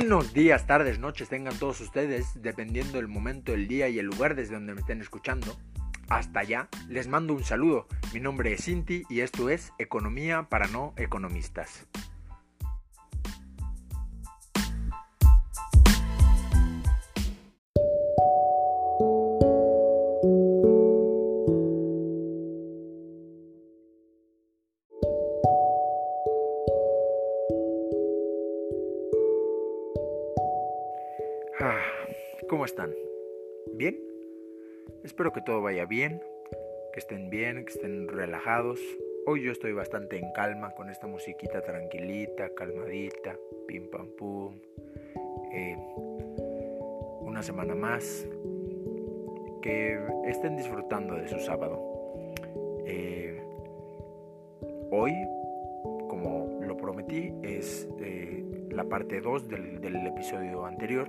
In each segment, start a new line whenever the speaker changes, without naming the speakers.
Buenos días, tardes, noches tengan todos ustedes, dependiendo del momento del día y el lugar desde donde me estén escuchando. Hasta allá, les mando un saludo. Mi nombre es Cinti y esto es Economía para no economistas. Bien, que estén bien, que estén relajados. Hoy yo estoy bastante en calma con esta musiquita tranquilita, calmadita, pim pam pum. Eh, una semana más. Que estén disfrutando de su sábado. Eh, hoy, como lo prometí, es eh, la parte 2 del, del episodio anterior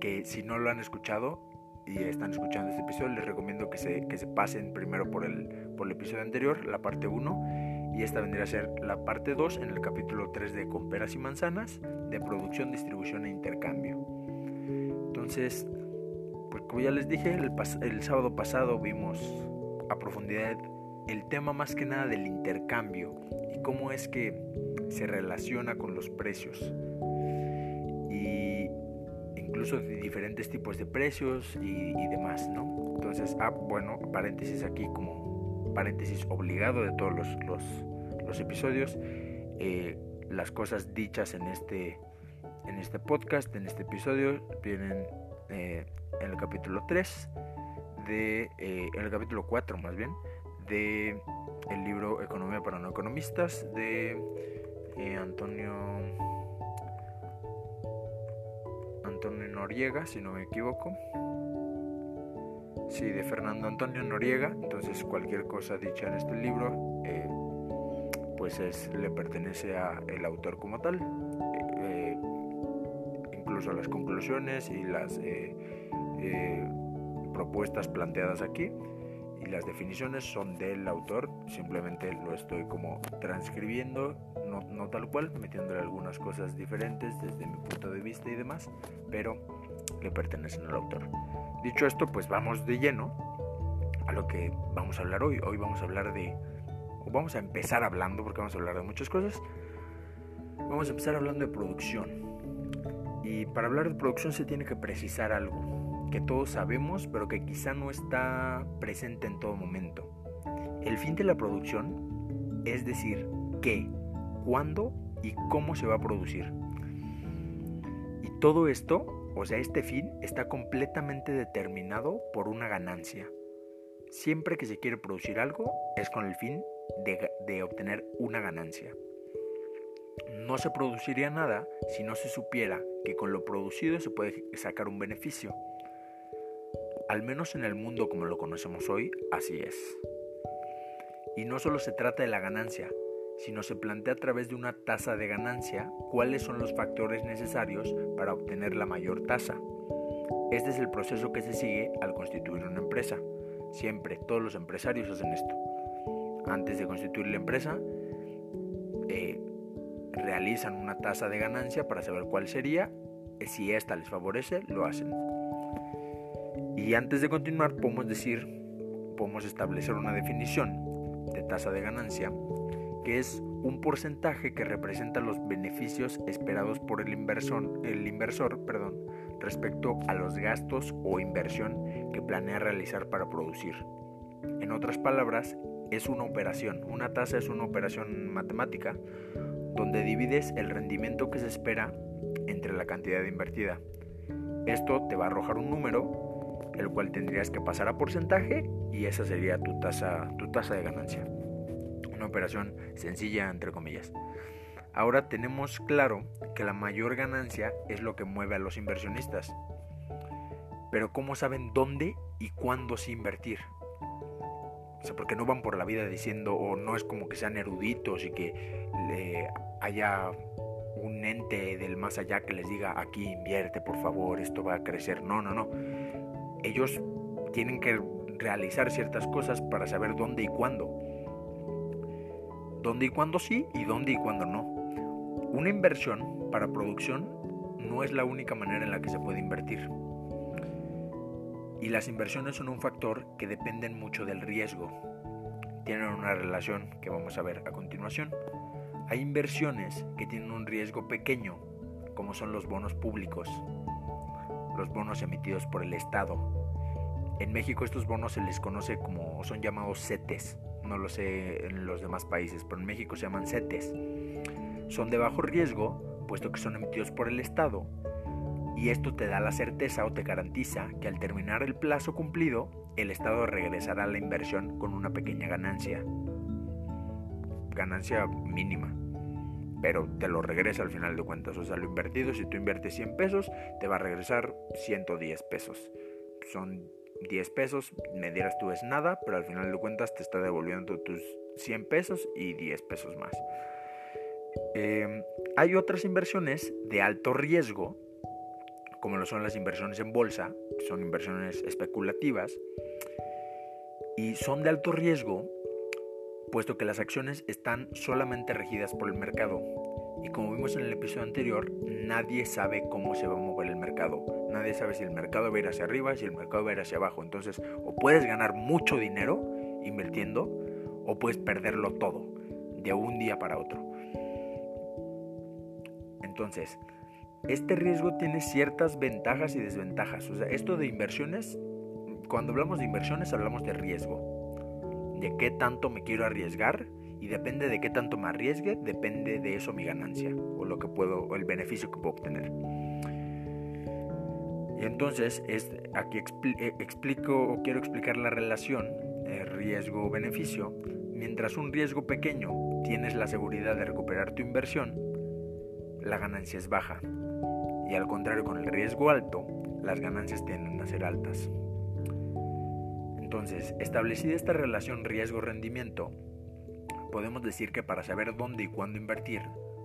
que si no lo han escuchado y están escuchando este episodio, les recomiendo que se, que se pasen primero por el, por el episodio anterior, la parte 1, y esta vendría a ser la parte 2 en el capítulo 3 de Con peras y manzanas, de producción, distribución e intercambio. Entonces, pues como ya les dije, el, el sábado pasado vimos a profundidad el tema más que nada del intercambio y cómo es que se relaciona con los precios de diferentes tipos de precios y, demás, ¿no? Entonces, ah, bueno, paréntesis aquí como paréntesis obligado de todos los, los, episodios, eh, las cosas dichas en este, en este podcast, en este episodio, vienen eh, en el capítulo 3, de, eh, en el capítulo 4 más bien, de el libro Economía para no economistas de Antonio Antonio Noriega, si no me equivoco. Sí, de Fernando Antonio Noriega. Entonces cualquier cosa dicha en este libro, eh, pues es, le pertenece a el autor como tal. Eh, incluso las conclusiones y las eh, propuestas planteadas aquí y las definiciones son del autor, simplemente lo estoy como transcribiendo, no, no, tal cual, metiéndole algunas cosas diferentes desde mi punto de vista y demás, pero le pertenecen al autor. Dicho esto, pues vamos de lleno a lo que vamos a hablar hoy. Hoy vamos a hablar de, o vamos a empezar hablando, porque vamos a hablar de muchas cosas, vamos a empezar hablando de producción. Y para hablar de producción se tiene que precisar algo que todos sabemos, pero que quizá no está presente en todo momento. El fin de la producción es decir, qué, cuándo y cómo se va a producir. Y todo esto, o sea, este fin está completamente determinado por una ganancia. Siempre que se quiere producir algo es con el fin de, obtener una ganancia. No se produciría nada si no se supiera que con lo producido se puede sacar un beneficio. Al menos en el mundo como lo conocemos hoy, así es. Y no solo se trata de la ganancia, sino se plantea a través de una tasa de ganancia cuáles son los factores necesarios para obtener la mayor tasa. Este es el proceso que se sigue al constituir una empresa. Siempre todos los empresarios hacen esto. Antes de constituir la empresa, eh, realizan una tasa de ganancia para saber cuál sería. Si esta les favorece, lo hacen. Y antes de continuar, podemos decir, podemos establecer una definición de tasa de ganancia, que es un porcentaje que representa los beneficios esperados por el inversor, el inversor perdón, respecto a los gastos o inversión que planea realizar para producir. En otras palabras, es una operación. Una tasa es una operación matemática donde divides el rendimiento que se espera entre la cantidad invertida. Esto te va a arrojar un número el cual tendrías que pasar a porcentaje y esa sería tu tasa, tu tasa de ganancia. Una operación sencilla, entre comillas. Ahora tenemos claro que la mayor ganancia es lo que mueve a los inversionistas. Pero ¿cómo saben dónde y cuándo sí invertir? O sea, porque no van por la vida diciendo, o no es como que sean eruditos y que le haya un ente del más allá que les diga, aquí invierte, por favor, esto va a crecer. No, no, no ellos tienen que realizar ciertas cosas para saber dónde y cuándo. Dónde y cuándo sí y dónde y cuándo no. Una inversión para producción no es la única manera en la que se puede invertir. Y las inversiones son un factor que dependen mucho del riesgo. Tienen una relación que vamos a ver a continuación. Hay inversiones que tienen un riesgo pequeño, como son los bonos públicos, los bonos emitidos por el Estado. En México estos bonos se les conoce como, son llamados CETES, no lo sé en los demás países, pero en México se llaman CETES. Son de bajo riesgo, puesto que son emitidos por el Estado, y esto te da la certeza o te garantiza que al terminar el plazo cumplido, el Estado regresará a la inversión con una pequeña ganancia. Ganancia mínima pero te lo regresa al final de cuentas. O sea, lo invertido, si tú inviertes 100 pesos, te va a regresar 110 pesos. Son 10 pesos, me dieras tú es nada, pero al final de cuentas te está devolviendo tus 100 pesos y 10 pesos más. Em, hay otras inversiones de alto riesgo, como lo son las inversiones en bolsa, son inversiones especulativas, y son de alto riesgo puesto que las acciones están solamente regidas por el mercado. Y como vimos en el episodio anterior, nadie sabe cómo se va a mover el mercado. Nadie sabe si el mercado va a ir hacia arriba, si el mercado va a ir hacia abajo. Entonces, o puedes ganar mucho dinero invirtiendo, o puedes perderlo todo de un día para otro. Entonces, este riesgo tiene ciertas ventajas y desventajas. O sea, esto de inversiones, cuando hablamos de inversiones hablamos de riesgo de qué tanto me quiero arriesgar y depende de qué tanto me arriesgue, depende de eso mi ganancia o lo que puedo o el beneficio que puedo obtener. Y entonces es, aquí eh, explico o quiero explicar la relación eh, riesgo-beneficio. Mientras un riesgo pequeño tienes la seguridad de recuperar tu inversión, la ganancia es baja. Y al contrario, con el riesgo alto, las ganancias tienden a ser altas. Entonces, establecida esta relación riesgo-rendimiento, podemos decir que para saber dónde y cuándo invertir,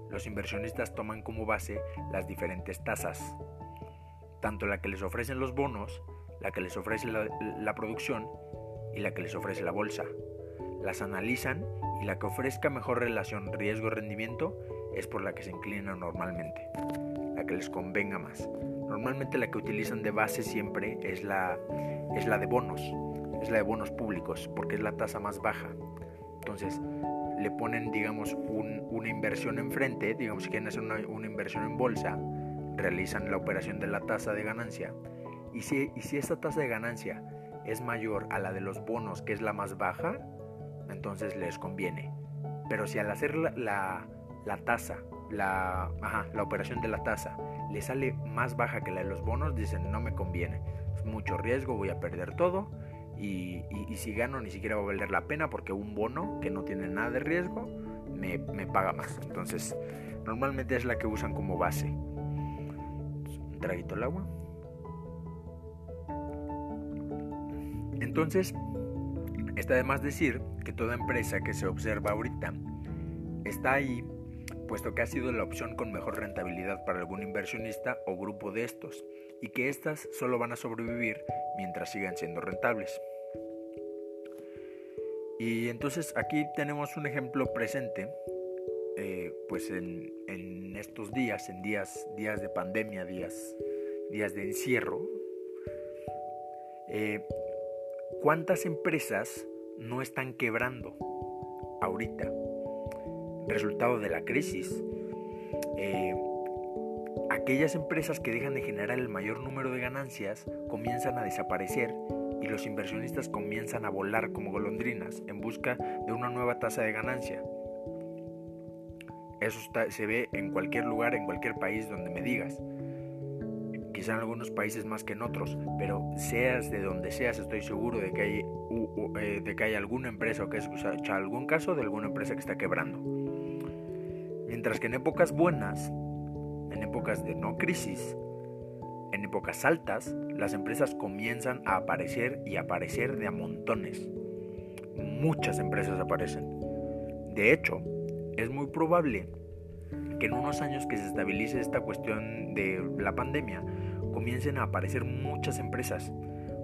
los inversionistas toman como base las diferentes tasas, tanto la que les ofrecen los bonos, la que les ofrece la, producción y la que les ofrece la bolsa. Las analizan y la que ofrezca mejor relación riesgo-rendimiento es por la que se inclinan normalmente, la que les convenga más. Normalmente la que utilizan de base siempre es la, es la de bonos, es la de bonos públicos, porque es la tasa más baja. Entonces, le ponen, digamos, una inversión enfrente, digamos, si quieren hacer una, inversión en bolsa, realizan la operación de la tasa de ganancia. Y si, y si esta tasa de ganancia es mayor a la de los bonos, que es la más baja, entonces les conviene. Pero si al hacer la, la, tasa, la, la operación de la tasa, le sale más baja que la de los bonos, dicen no me conviene. Es mucho riesgo, voy a perder todo y, si gano ni siquiera va a valer la pena porque un bono que no tiene nada de riesgo me, paga más. Entonces, normalmente es la que usan como base. Un traguito el agua. Entonces, está de más decir que toda empresa que se observa ahorita está ahí puesto que ha sido la opción con mejor rentabilidad para algún inversionista o grupo de estos, y que éstas solo van a sobrevivir mientras sigan siendo rentables. Y entonces aquí tenemos un ejemplo presente, eh, pues en, estos días, en días, días de pandemia, días, días de encierro, eh, ¿cuántas empresas no están quebrando ahorita? Resultado de la crisis. Eh, aquellas empresas que dejan de generar el mayor número de ganancias comienzan a desaparecer y los inversionistas comienzan a volar como golondrinas en busca de una nueva tasa de ganancia. Eso se ve en cualquier lugar, en cualquier país donde me digas. Quizá en algunos países más que en otros, pero seas de donde seas, estoy seguro de que hay, eh, de que hay alguna empresa que algún caso de alguna empresa que está quebrando. Mientras que en épocas buenas, en épocas de no crisis, en épocas altas, las empresas comienzan a aparecer y aparecer de a montones. Muchas empresas aparecen. De hecho, es muy probable que en unos años que se estabilice esta cuestión de la pandemia, comiencen a aparecer muchas empresas,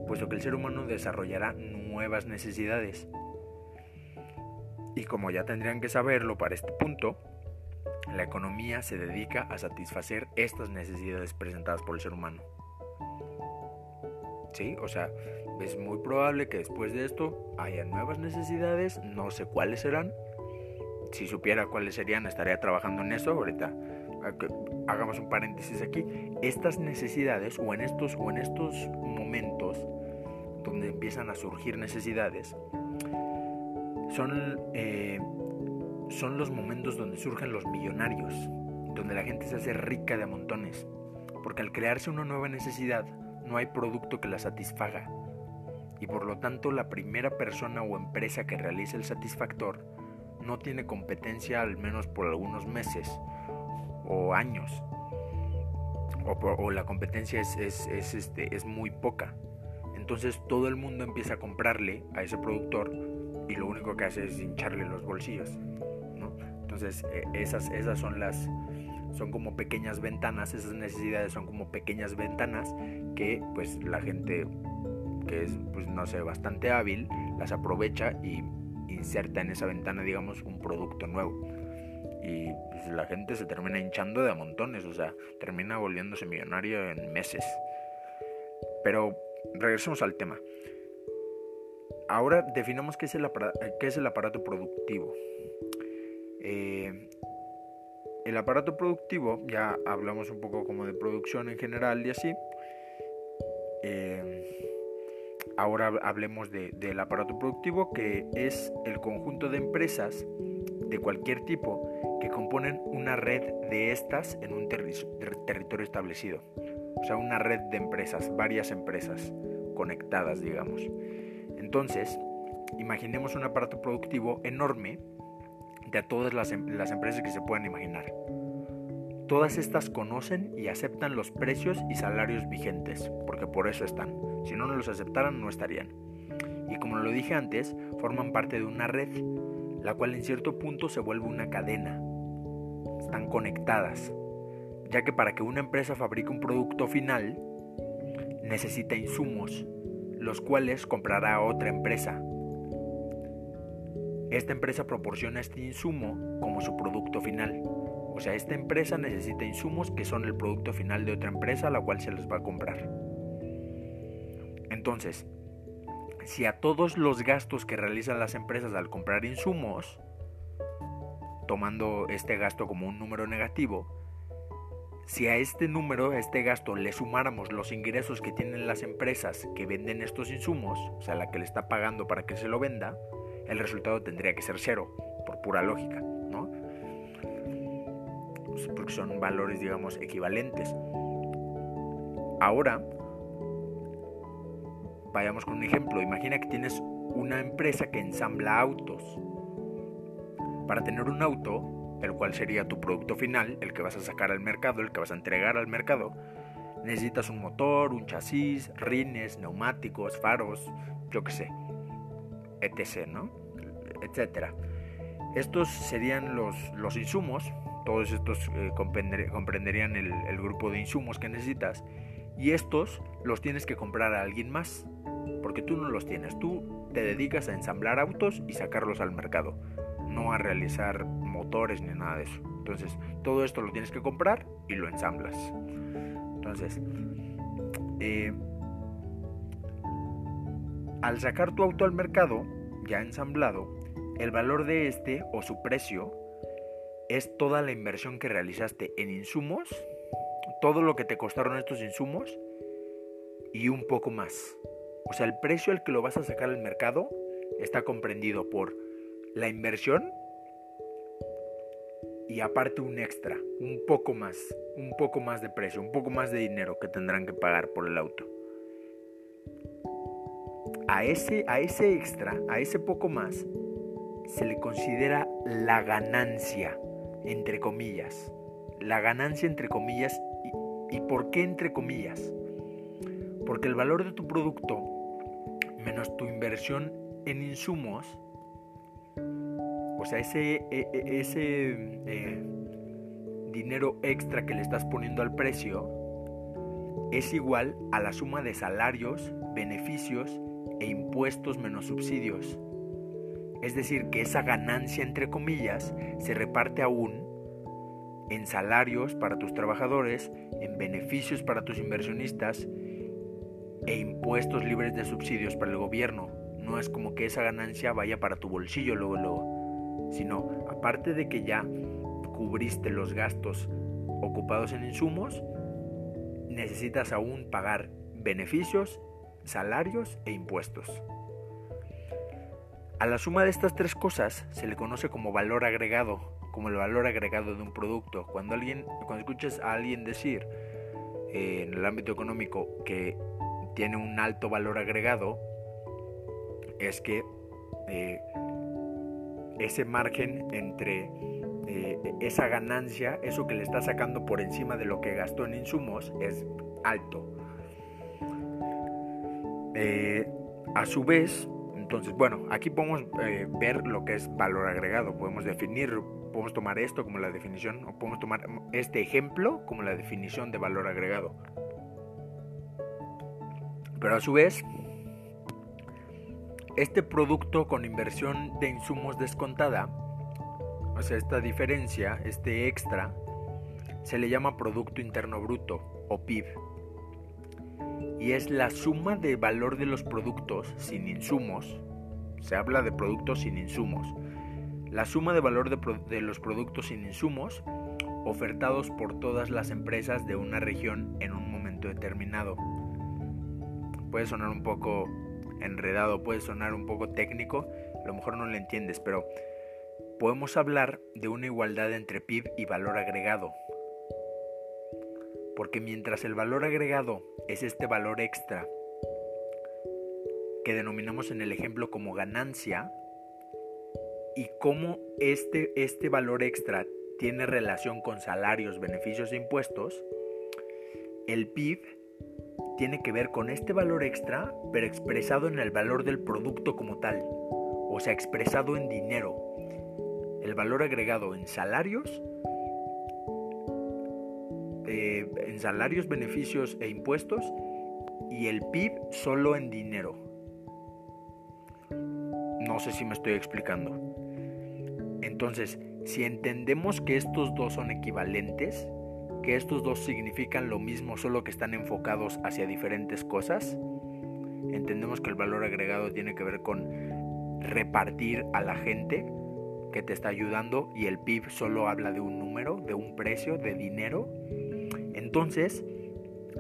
puesto que el ser humano desarrollará nuevas necesidades. Y como ya tendrían que saberlo para este punto, La economía se dedica a satisfacer estas necesidades presentadas por el ser humano. ¿Sí? O sea, es muy probable que después de esto haya nuevas necesidades, no sé cuáles serán. Si supiera cuáles serían, estaría trabajando en eso ahorita. Hagamos un paréntesis aquí. Estas necesidades o en estos o en estos momentos donde empiezan a surgir necesidades son eh, son los momentos donde surgen los millonarios, donde la gente se hace rica de montones, porque al crearse una nueva necesidad no hay producto que la satisfaga, y por lo tanto la primera persona o empresa que realice el satisfactor no tiene competencia al menos por algunos meses o años, o, la competencia es, es, este, es muy poca. Entonces todo el mundo empieza a comprarle a ese productor y lo único que hace es hincharle los bolsillos. Entonces, eh, esas, esas son las, son como pequeñas ventanas, esas necesidades son como pequeñas ventanas que pues la gente que es, pues no sé, bastante hábil, las aprovecha y inserta en esa ventana, digamos, un producto nuevo. Y pues, la gente se termina hinchando de a montones, o sea, termina volviéndose millonario en meses. Pero regresemos al tema. Ahora definamos qué es el, qué es el aparato productivo. Eh, el aparato productivo, ya hablamos un poco como de producción en general y así. Eh, ahora hablemos del aparato productivo, que es el conjunto de empresas de cualquier tipo que componen una red de estas en un territorio establecido. O sea, una red de empresas, varias empresas conectadas, digamos. Entonces, imaginemos un aparato productivo enorme de todas las, em-, las empresas que se puedan imaginar. Todas estas conocen y aceptan los precios y salarios vigentes, porque por eso están. Si no, no los aceptaran, no estarían. Y como lo dije antes, forman parte de una red, la cual en cierto punto se vuelve una cadena. Están conectadas, ya que para que una empresa fabrique un producto final, necesita insumos, los cuales comprará otra empresa, esta empresa proporciona este insumo como su producto final. O sea, esta empresa necesita insumos que son el producto final de otra empresa a la cual se les va a comprar. Entonces, si a todos los gastos que realizan las empresas al comprar insumos, tomando este gasto como un número negativo, si a este número, a este gasto, le sumáramos los ingresos que tienen las empresas que venden estos insumos, o sea, la que le está pagando para que se lo venda, el resultado tendría que ser cero, por pura lógica, ¿no? Pues, porque son valores, digamos, equivalentes. Ahora, vayamos con un ejemplo. Imagina que tienes una empresa que ensambla autos. Para tener un auto, el cual sería tu producto final, el que vas a sacar al mercado, el que vas a entregar al mercado, necesitas un motor, un chasis, rines, neumáticos, faros, yo qué sé etc., ¿no? etcétera. Estos serían los, los insumos, todos estos eh, comprenderían el, grupo de insumos que necesitas, y estos los tienes que comprar a alguien más, porque tú no los tienes, tú te dedicas a ensamblar autos y sacarlos al mercado, no a realizar motores ni nada de eso. Entonces, todo esto lo tienes que comprar y lo ensamblas. Entonces, eh, al sacar tu auto al mercado, ya ensamblado, el valor de este o su precio es toda la inversión que realizaste en insumos, todo lo que te costaron estos insumos y un poco más. O sea, el precio al que lo vas a sacar al mercado está comprendido por la inversión y aparte un extra, un poco más, un poco más de precio, un poco más de dinero que tendrán que pagar por el auto a ese, a ese extra, a ese poco más, se le considera la ganancia, entre comillas. La ganancia entre comillas. ¿Y, por qué entre comillas? Porque el valor de tu producto menos tu inversión en insumos, o sea, ese, e, e, ese eh, dinero extra que le estás poniendo al precio, es igual a la suma de salarios, beneficios e impuestos menos subsidios. Es decir, que esa ganancia, entre comillas, se reparte aún en salarios para tus trabajadores, en beneficios para tus inversionistas e impuestos libres de subsidios para el gobierno. No es como que esa ganancia vaya para tu bolsillo luego, luego, sino aparte de que ya cubriste los gastos ocupados en insumos, necesitas aún pagar beneficios, salarios e impuestos. A la suma de estas tres cosas se le conoce como valor agregado, como el valor agregado de un producto. Cuando alguien, cuando escuchas a alguien decir eh, en el ámbito económico que tiene un alto valor agregado, es que eh, ese margen entre eh, esa ganancia, eso que le está sacando por encima de lo que gastó en insumos, es alto. Eh, a su vez, entonces, bueno, aquí podemos eh, ver lo que es valor agregado. Podemos definir, podemos tomar esto como la definición, o podemos tomar este ejemplo como la definición de valor agregado. Pero a su vez, este producto con inversión de insumos descontada, o sea, esta diferencia, este extra, se le llama Producto Interno Bruto o PIB y es la suma de valor de los productos sin insumos. Se habla de productos sin insumos. La suma de valor de, los productos sin insumos ofertados por todas las empresas de una región en un momento determinado. Puede sonar un poco enredado, puede sonar un poco técnico, a lo mejor no lo entiendes, pero podemos hablar de una igualdad entre PIB y valor agregado porque mientras el valor agregado es este valor extra que denominamos en el ejemplo como ganancia, y cómo este, este valor extra tiene relación con salarios, beneficios e impuestos, el PIB tiene que ver con este valor extra, pero expresado en el valor del producto como tal, o sea, expresado en dinero. El valor agregado en salarios eh, en salarios, beneficios e impuestos y el PIB solo en dinero. No sé si me estoy explicando. Entonces, si entendemos que estos dos son equivalentes, que estos dos significan lo mismo, solo que están enfocados hacia diferentes cosas, entendemos que el valor agregado tiene que ver con repartir a la gente que te está ayudando y el PIB solo habla de un número, de un precio, de dinero entonces,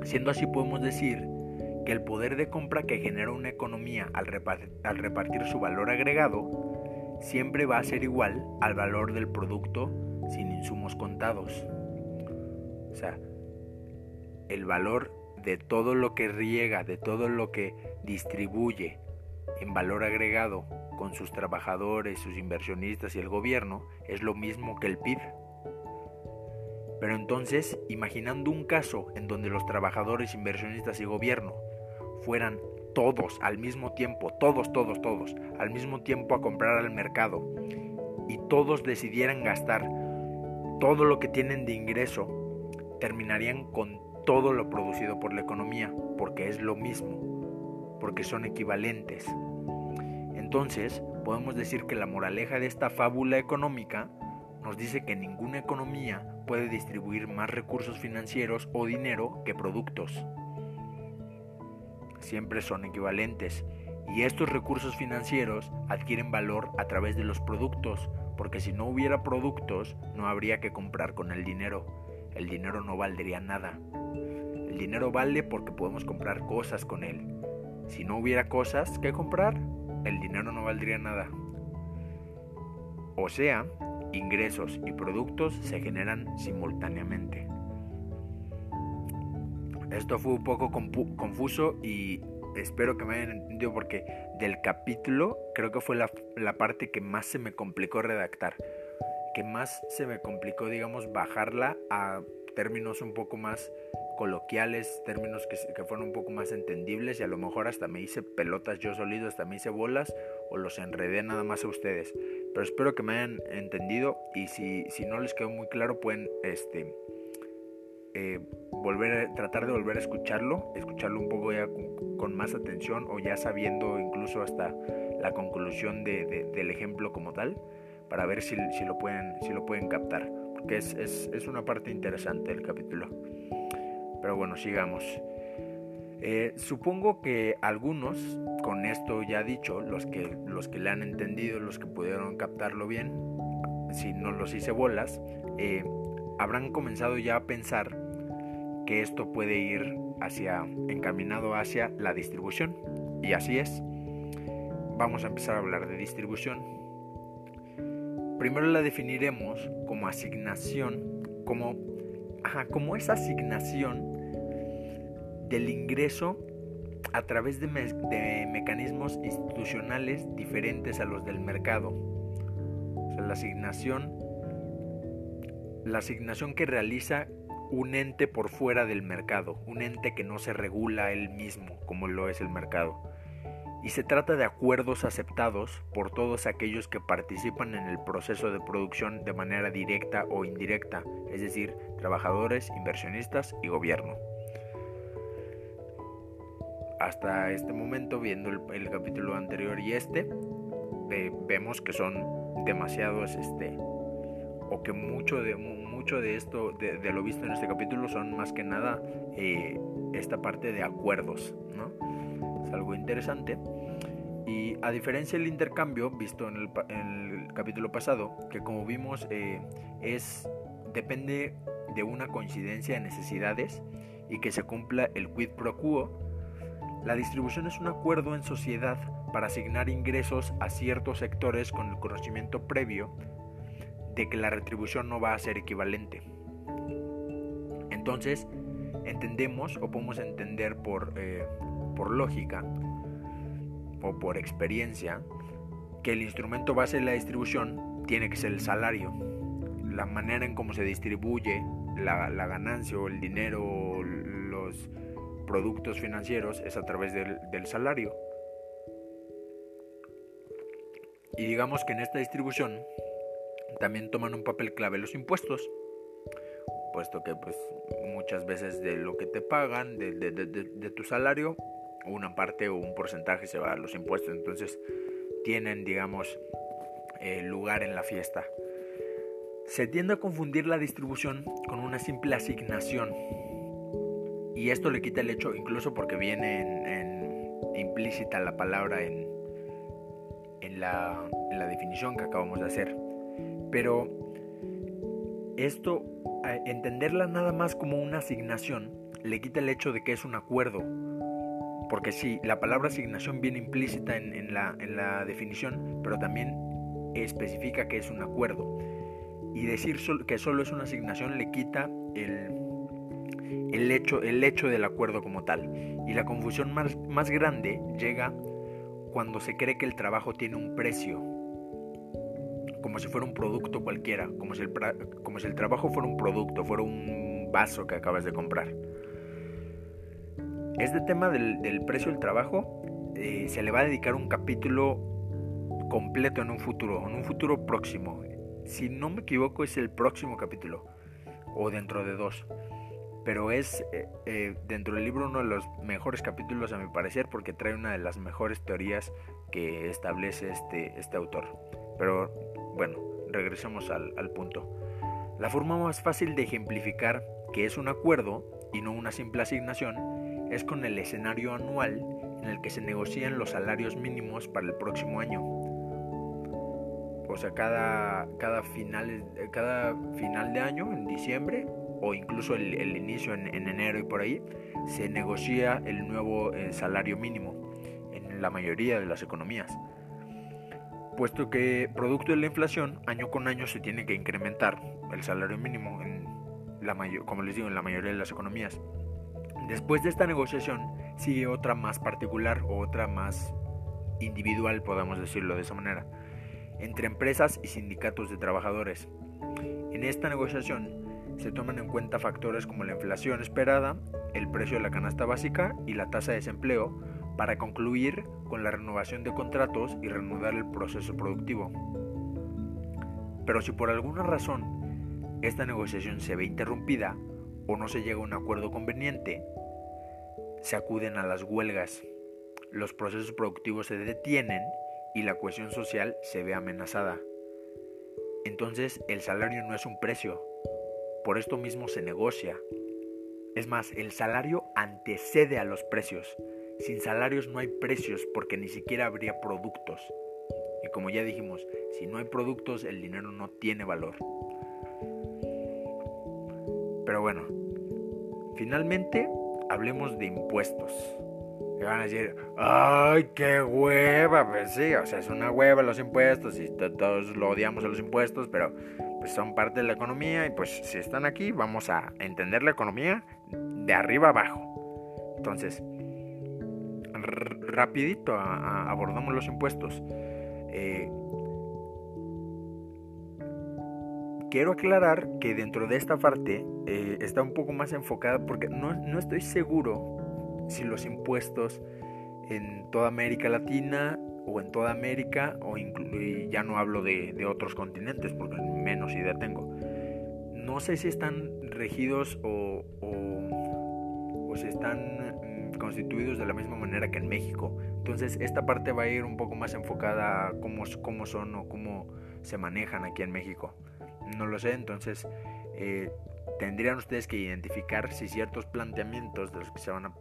siendo así podemos decir que el poder de compra que genera una economía al, repartir su valor agregado siempre va a ser igual al valor del producto sin insumos contados. O sea, el valor de todo lo que riega, de todo lo que distribuye en valor agregado con sus trabajadores, sus inversionistas y el gobierno es lo mismo que el PIB. Pero entonces, imaginando un caso en donde los trabajadores, inversionistas y gobierno fueran todos al mismo tiempo, todos, todos, todos, al mismo tiempo a comprar al mercado y todos decidieran gastar todo lo que tienen de ingreso, terminarían con todo lo producido por la economía, porque es lo mismo, porque son equivalentes. Entonces, podemos decir que la moraleja de esta fábula económica nos dice que ninguna economía puede distribuir más recursos financieros o dinero que productos. Siempre son equivalentes y estos recursos financieros adquieren valor a través de los productos, porque si no hubiera productos no habría que comprar con el dinero. El dinero no valdría nada. El dinero vale porque podemos comprar cosas con él. Si no hubiera cosas que comprar, el dinero no valdría nada. O sea, ingresos y productos se generan simultáneamente. Esto fue un poco confuso y espero que me hayan entendido porque del capítulo creo que fue la, la, parte que más se me complicó redactar, que más se me complicó, digamos, bajarla a términos un poco más coloquiales, términos que, que, fueron un poco más entendibles y a lo mejor hasta me hice pelotas yo solito, hasta me hice bolas o los enredé nada más a ustedes. Pero espero que me hayan entendido y si, si no les quedó muy claro pueden este, eh, volver tratar de volver a escucharlo, escucharlo un poco ya con, más atención o ya sabiendo incluso hasta la conclusión de, del ejemplo como tal para ver si, si, lo pueden, si lo pueden captar que es, es, una parte interesante del capítulo. Pero bueno, sigamos. Eh, supongo que algunos, con esto ya dicho, los que, los que le han entendido, los que pudieron captarlo bien, si no los hice bolas, eh, habrán comenzado ya a pensar que esto puede ir hacia encaminado hacia la distribución. Y así es. Vamos a empezar a hablar de distribución. Primero la definiremos como asignación, como, como esa asignación del ingreso a través de, mecanismos institucionales diferentes a los del mercado. La asignación, la asignación que realiza un ente por fuera del mercado, un ente que no se regula él mismo como lo es el mercado. Y se trata de acuerdos aceptados por todos aquellos que participan en el proceso de producción de manera directa o indirecta, es decir, trabajadores, inversionistas y gobierno. Hasta este momento, viendo el, capítulo anterior y este, vemos que son demasiados este, o que mucho de, mucho de esto, de, lo visto en este capítulo, son más que nada eh, esta parte de acuerdos, ¿no? Es algo interesante. Y a diferencia del intercambio visto en el, capítulo pasado, que como vimos eh, es depende de una coincidencia de necesidades y que se cumpla el quid pro quo, la distribución es un acuerdo en sociedad para asignar ingresos a ciertos sectores con el conocimiento previo de que la retribución no va a ser equivalente. Entonces, entendemos o podemos entender por, eh, por lógica o por experiencia que el instrumento base de la distribución tiene que ser el salario. La manera en cómo se distribuye la, ganancia o el dinero los productos financieros es a través del, salario. Y digamos que en esta distribución también toman un papel clave los impuestos, puesto que pues muchas veces de lo que te pagan, de, tu salario, una parte o un porcentaje se va a los impuestos, entonces tienen, digamos, eh, lugar en la fiesta. Se tiende a confundir la distribución con una simple asignación. Y esto le quita el hecho, incluso porque viene en, implícita la palabra en, en, la, en la definición que acabamos de hacer. Pero esto, entenderla nada más como una asignación, le quita el hecho de que es un acuerdo. Porque sí, la palabra asignación viene implícita en, la, definición, pero también especifica que es un acuerdo. Y decir que solo es una asignación le quita el, hecho, el hecho del acuerdo como tal. Y la confusión más, más grande llega cuando se cree que el trabajo tiene un precio como si fuera un producto cualquiera, como si el, como si el trabajo fuera un producto, fuera un vaso que acabas de comprar. Este tema del, precio del trabajo eh, se le va a dedicar un capítulo completo en un futuro, en un futuro próximo. Si no me equivoco es el próximo capítulo, o dentro de dos. Pero es eh, eh, dentro del libro uno de los mejores capítulos a mi parecer porque trae una de las mejores teorías que establece este, este autor. Pero bueno, regresemos al, punto. La forma más fácil de ejemplificar que es un acuerdo y no una simple asignación es con el escenario anual en el que se negocian los salarios mínimos para el próximo año. O sea, cada, cada, final, cada final de año, en diciembre, o incluso el, inicio en, enero y por ahí, se negocia el nuevo eh, salario mínimo en la mayoría de las economías puesto que producto de la inflación año con año se tiene que incrementar el salario mínimo en la mayor, como les digo en la mayoría de las economías. Después de esta negociación sigue otra más particular o otra más individual, podemos decirlo de esa manera, entre empresas y sindicatos de trabajadores. En esta negociación se toman en cuenta factores como la inflación esperada, el precio de la canasta básica y la tasa de desempleo, para concluir con la renovación de contratos y reanudar el proceso productivo. Pero si por alguna razón esta negociación se ve interrumpida o no se llega a un acuerdo conveniente, se acuden a las huelgas, los procesos productivos se detienen y la cohesión social se ve amenazada. Entonces el salario no es un precio, por esto mismo se negocia. Es más, el salario antecede a los precios. Sin salarios no hay precios porque ni siquiera habría productos. Y como ya dijimos, si no hay productos el dinero no tiene valor. Pero bueno, finalmente hablemos de impuestos. Y van a decir, ay, qué hueva, pues sí, o sea, es una hueva los impuestos y todos lo odiamos a los impuestos, pero pues son parte de la economía y pues si están aquí vamos a entender la economía de arriba abajo. Entonces, rapidito abordamos los impuestos. Eh, quiero aclarar que dentro de esta parte eh, está un poco más enfocada porque no, no, estoy seguro si los impuestos en toda América Latina o en toda América o y ya no hablo de, de, otros continentes porque menos idea tengo. No sé si están regidos o, o, o si están mm, constituidos de la misma manera que en México. Entonces esta parte va a ir un poco más enfocada a cómo, cómo son o cómo se manejan aquí en México. No lo sé, entonces eh, tendrían ustedes que identificar si ciertos planteamientos de los que se van a,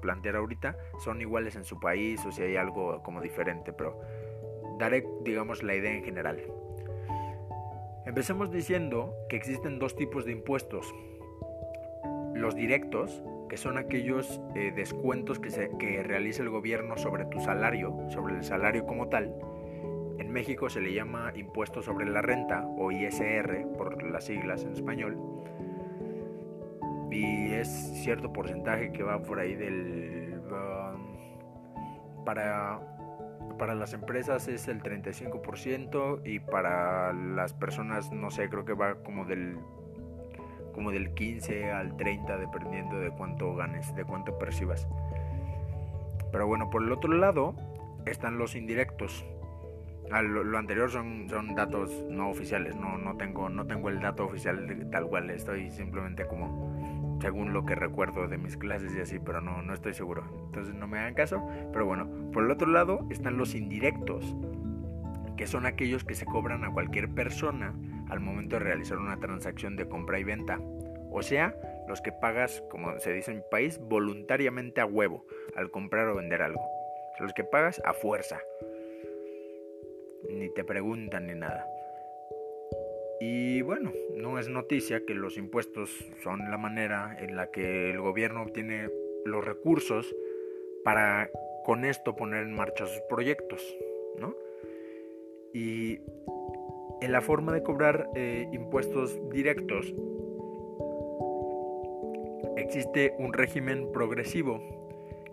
plantear ahorita son iguales en su país o si hay algo como diferente, pero daré, digamos, la idea en general. Empecemos diciendo que existen dos tipos de impuestos. Los directos, que son aquellos eh, descuentos que, se, que realiza el gobierno sobre tu salario, sobre el salario como tal, en México se le llama impuesto sobre la renta o ISR por las siglas en español. Y es cierto porcentaje que va por ahí del... Um, para, para las empresas es el 35% y para las personas no sé, creo que va como del como del 15 al 30 dependiendo de cuánto ganes, de cuánto percibas. Pero bueno, por el otro lado están los indirectos, lo, anterior son, son datos no oficiales, no, no, tengo, no tengo el dato oficial tal cual, estoy simplemente como según lo que recuerdo de mis clases y así, pero no, no estoy seguro. Entonces no me hagan caso. Pero bueno, por el otro lado están los indirectos, que son aquellos que se cobran a cualquier persona al momento de realizar una transacción de compra y venta. O sea, los que pagas, como se dice en mi país, voluntariamente a huevo al comprar o vender algo. Los que pagas a fuerza ni te preguntan ni nada. Y bueno, no es noticia que los impuestos son la manera en la que el gobierno obtiene los recursos para con esto poner en marcha sus proyectos, ¿no? Y en la forma de cobrar eh, impuestos directos existe un régimen progresivo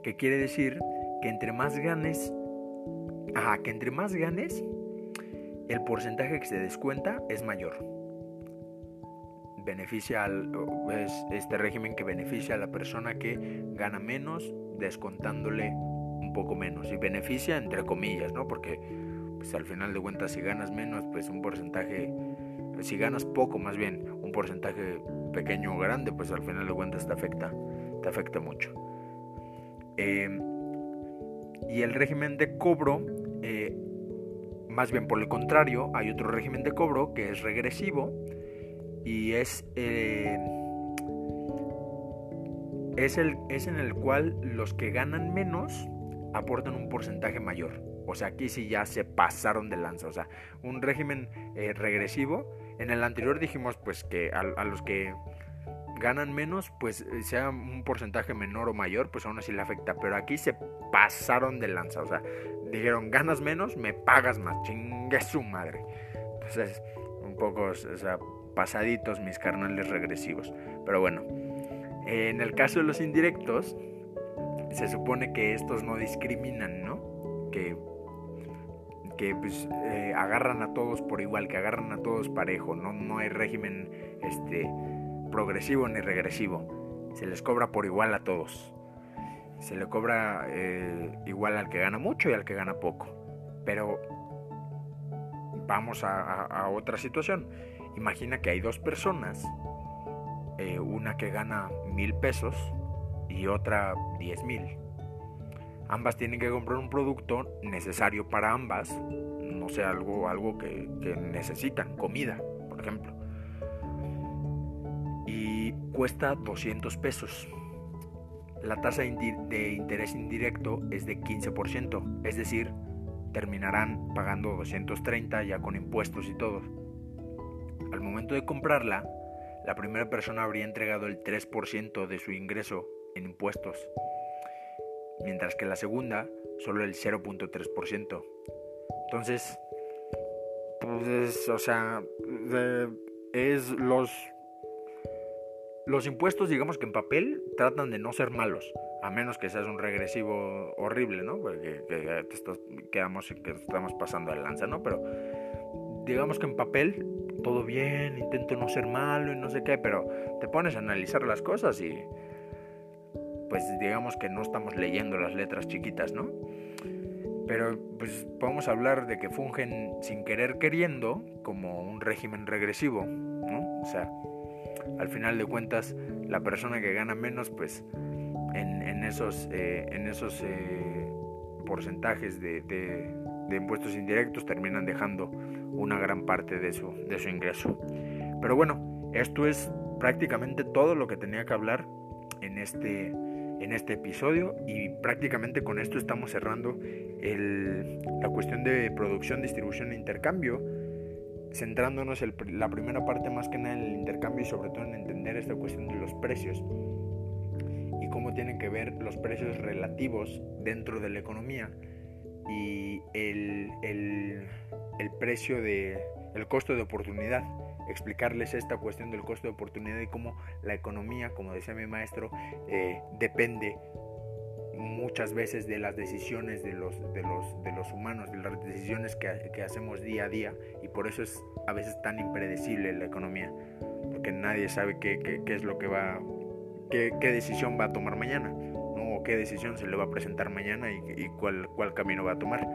que quiere decir que entre más ganes, ajá, que entre más ganes, el porcentaje que se descuenta es mayor. Beneficia al, es este régimen que beneficia a la persona que gana menos descontándole un poco menos. Y beneficia entre comillas, ¿no? Porque pues al final de cuentas si ganas menos, pues un porcentaje, si ganas poco más bien, un porcentaje pequeño o grande, pues al final de cuentas te afecta, te afecta mucho. Em, y el régimen de cobro eh, más bien por el contrario, hay otro régimen de cobro que es regresivo y es, eh, es, el, es en el cual los que ganan menos aportan un porcentaje mayor. O sea, aquí sí ya se pasaron de lanza. O sea, un régimen eh, regresivo. En el anterior dijimos pues que a, a, los que ganan menos, pues eh, sea un porcentaje menor o mayor, pues aún así le afecta. Pero aquí se pasaron de lanza. O sea, dijeron, ganas menos, me pagas más. Chingue su madre. Entonces, un poco, o sea, pasaditos mis carnales regresivos. Pero bueno, en el caso de los indirectos, se supone que estos no discriminan, ¿no? Que, que pues, eh, agarran a todos por igual, que agarran a todos parejo, no, no hay régimen este, progresivo ni regresivo. Se les cobra por igual a todos se le cobra eh, igual al que gana mucho y al que gana poco. Pero vamos a, otra situación. Imagina que hay dos personas, eh, una que gana mil pesos y otra diez mil. Ambas tienen que comprar un producto necesario para ambas, no sé, algo, algo que necesitan, comida, por ejemplo. Cuesta 200 pesos. La tasa de interés indirecto es de 15%, es decir, terminarán pagando 230 ya con impuestos y todo. Al momento de comprarla, la primera persona habría entregado el 3% de su ingreso en impuestos, mientras que la segunda solo el 0.3%. Entonces, pues, o sea, es los los impuestos, digamos que en papel, tratan de no ser malos, a menos que seas un regresivo horrible, ¿no? Porque que, estamos pasando de lanza, ¿no? Pero digamos que en papel, todo bien, intento no ser malo y no sé qué, pero te pones a analizar las cosas y pues digamos que no estamos leyendo las letras chiquitas, ¿no? Pero pues podemos hablar de que fungen sin querer queriendo como un régimen regresivo, ¿no? O sea, al final de cuentas la persona que gana menos pues en, esos, en esos eh, eh, porcentajes de, impuestos indirectos terminan dejando una gran parte de su, de su ingreso. Pero bueno, esto es prácticamente todo lo que tenía que hablar en este, en este episodio y prácticamente con esto estamos cerrando la cuestión de producción, distribución e intercambio centrándonos en la primera parte más que nada en el intercambio y sobre todo en entender esta cuestión de los precios y cómo tienen que ver los precios relativos dentro de la economía y el, precio de el costo de oportunidad. Explicarles esta cuestión del costo de oportunidad y cómo la economía como decía mi maestro eh, depende muchas veces de las decisiones de los, de los, de los humanos, de las decisiones que, que, hacemos día a día y por eso es a veces tan impredecible la economía, porque nadie sabe qué, qué, es lo que va, qué, qué, decisión va a tomar mañana, o qué decisión se le va a presentar mañana y, y cuál, cuál camino va a tomar.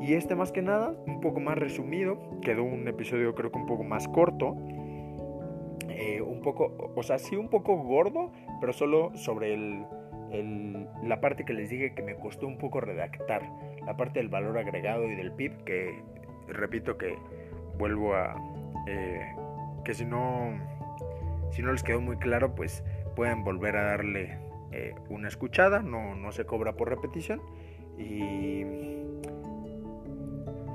Y este más que nada, un poco más resumido, quedó un episodio creo que un poco más corto, eh, un poco, o sea, sí un poco gordo, pero solo sobre el la parte que les dije que me costó un poco redactar, la parte del valor agregado y del PIB, que repito que vuelvo a... Eh, que si no, si no les quedó muy claro, pues pueden volver a darle eh, una escuchada, no, no se cobra por repetición. Y,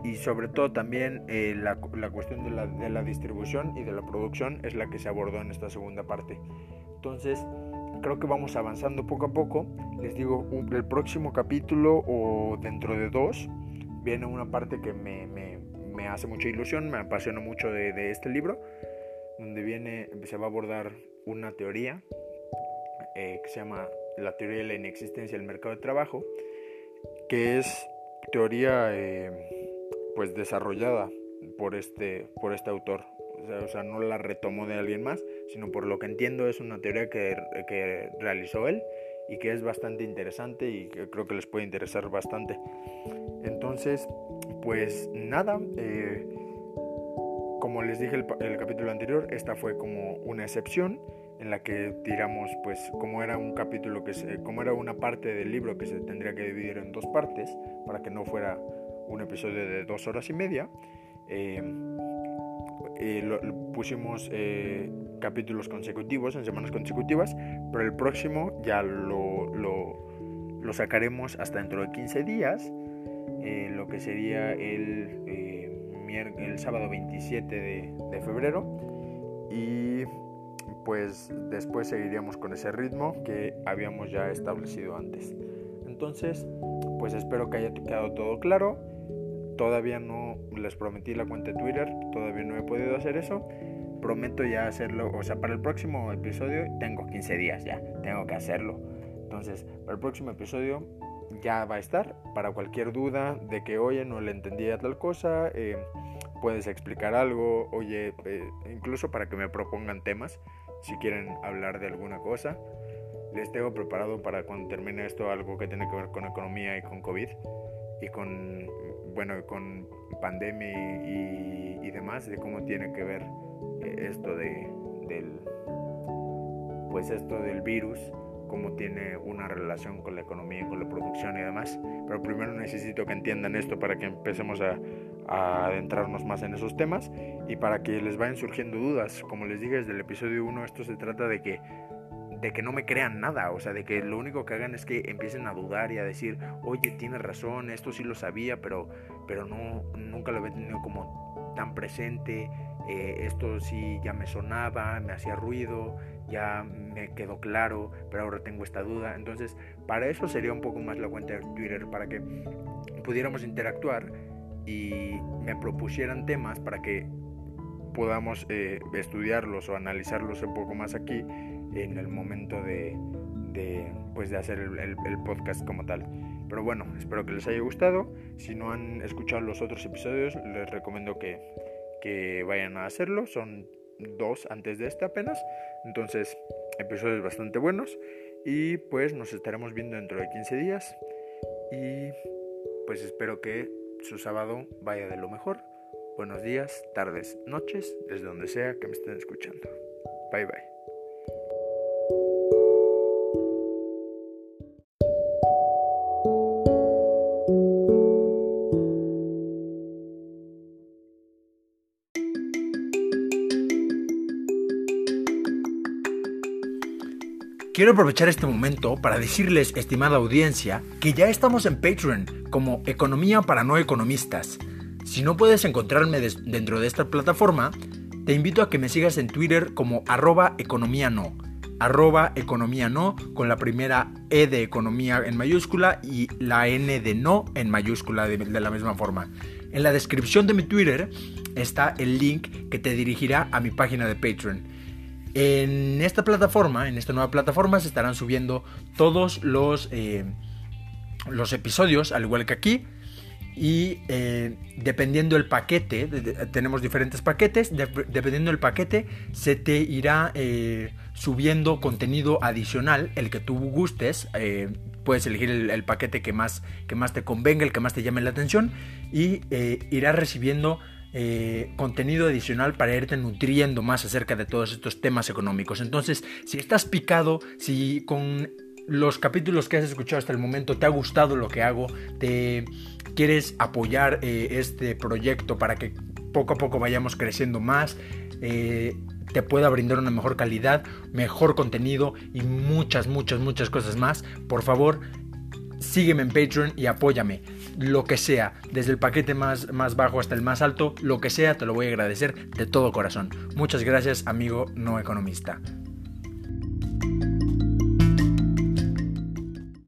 y sobre todo también eh, la, la, cuestión de la, de la distribución y de la producción es la que se abordó en esta segunda parte. Entonces, creo que vamos avanzando poco a poco. Les digo, el próximo capítulo o dentro de dos viene una parte que me, me, me hace mucha ilusión, me apasiona mucho de, de, este libro, donde viene, se va a abordar una teoría eh, que se llama la teoría de la inexistencia del mercado de trabajo, que es teoría eh, pues desarrollada por este, por este autor, o sea, no la retomó de alguien más, sino por lo que entiendo es una teoría que, que realizó él y que es bastante interesante y que creo que les puede interesar bastante. Entonces, pues nada, eh, como les dije el, el, capítulo anterior, esta fue como una excepción en la que tiramos, pues como era un capítulo que se, como era una parte del libro que se tendría que dividir en dos partes para que no fuera un episodio de dos horas y media. Eh, eh, pusimos capítulos consecutivos en semanas consecutivas, pero el próximo ya lo, lo, sacaremos hasta dentro de 15 días, eh, lo que sería el, el sábado 27 de, de febrero. Y pues después seguiríamos con ese ritmo que habíamos ya establecido antes. Entonces, pues espero que haya quedado todo claro. Todavía no les prometí la cuenta de Twitter, todavía no he podido hacer eso. Prometo ya hacerlo, o sea, para el próximo episodio tengo 15 días ya, tengo que hacerlo. Entonces, para el próximo episodio ya va a estar. Para cualquier duda de que, oye, no le entendía tal cosa, eh, puedes explicar algo, oye, eh, incluso para que me propongan temas, si quieren hablar de alguna cosa. Les tengo preparado para cuando termine esto algo que tiene que ver con economía y con COVID y con bueno, con pandemia y, demás, de cómo tiene que ver esto de, del, pues esto del virus, cómo tiene una relación con la economía, con la producción y demás. Pero primero necesito que entiendan esto para que empecemos a, adentrarnos más en esos temas y para que les vayan surgiendo dudas. Como les dije desde el episodio 1, esto se trata de que de que no me crean nada, o sea, de que lo único que hagan es que empiecen a dudar y a decir, oye, tienes razón, esto sí lo sabía, pero, pero no, nunca lo había tenido como tan presente, eh, esto sí ya me sonaba, me hacía ruido, ya me quedó claro, pero ahora tengo esta duda. Entonces, para eso sería un poco más la cuenta de Twitter, para que pudiéramos interactuar y me propusieran temas para que podamos eh, estudiarlos o analizarlos un poco más aquí en el momento de, pues de hacer el, el, podcast como tal. Pero bueno, espero que les haya gustado. Si no han escuchado los otros episodios, les recomiendo que, que vayan a hacerlo. Son dos antes de este apenas. Entonces, episodios bastante buenos. Y pues nos estaremos viendo dentro de 15 días. Y pues espero que su sábado vaya de lo mejor. Buenos días, tardes, noches, desde donde sea que me estén escuchando. Bye bye. Quiero aprovechar este momento para decirles, estimada audiencia, que ya estamos en Patreon como Economía para No Economistas. Si no puedes encontrarme dentro de esta plataforma, te invito a que me sigas en Twitter como arroba economía no. Arroba economía no con la primera E de economía en mayúscula y la N de no en mayúscula de la misma forma. En la descripción de mi Twitter está el link que te dirigirá a mi página de Patreon. En esta plataforma, en esta nueva plataforma, se estarán subiendo todos los, eh, los episodios, al igual que aquí. Y eh, dependiendo del paquete, tenemos diferentes paquetes, dependiendo del paquete, se te irá eh, subiendo contenido adicional, el que tú gustes. puedes elegir el, paquete que más, que más te convenga, el que más te llame la atención, y irás recibiendo eh, contenido adicional para irte nutriendo más acerca de todos estos temas económicos. Entonces, si estás picado, si con los capítulos que has escuchado hasta el momento te ha gustado lo que hago, te quieres apoyar eh, este proyecto para que poco a poco vayamos creciendo más, eh, te pueda brindar una mejor calidad, mejor contenido y muchas, muchas, muchas cosas más, por favor, sígueme en Patreon y apóyame. Lo que sea, desde el paquete más, más bajo hasta el más alto, lo que sea, te lo voy a agradecer de todo corazón. Muchas gracias, amigo no economista.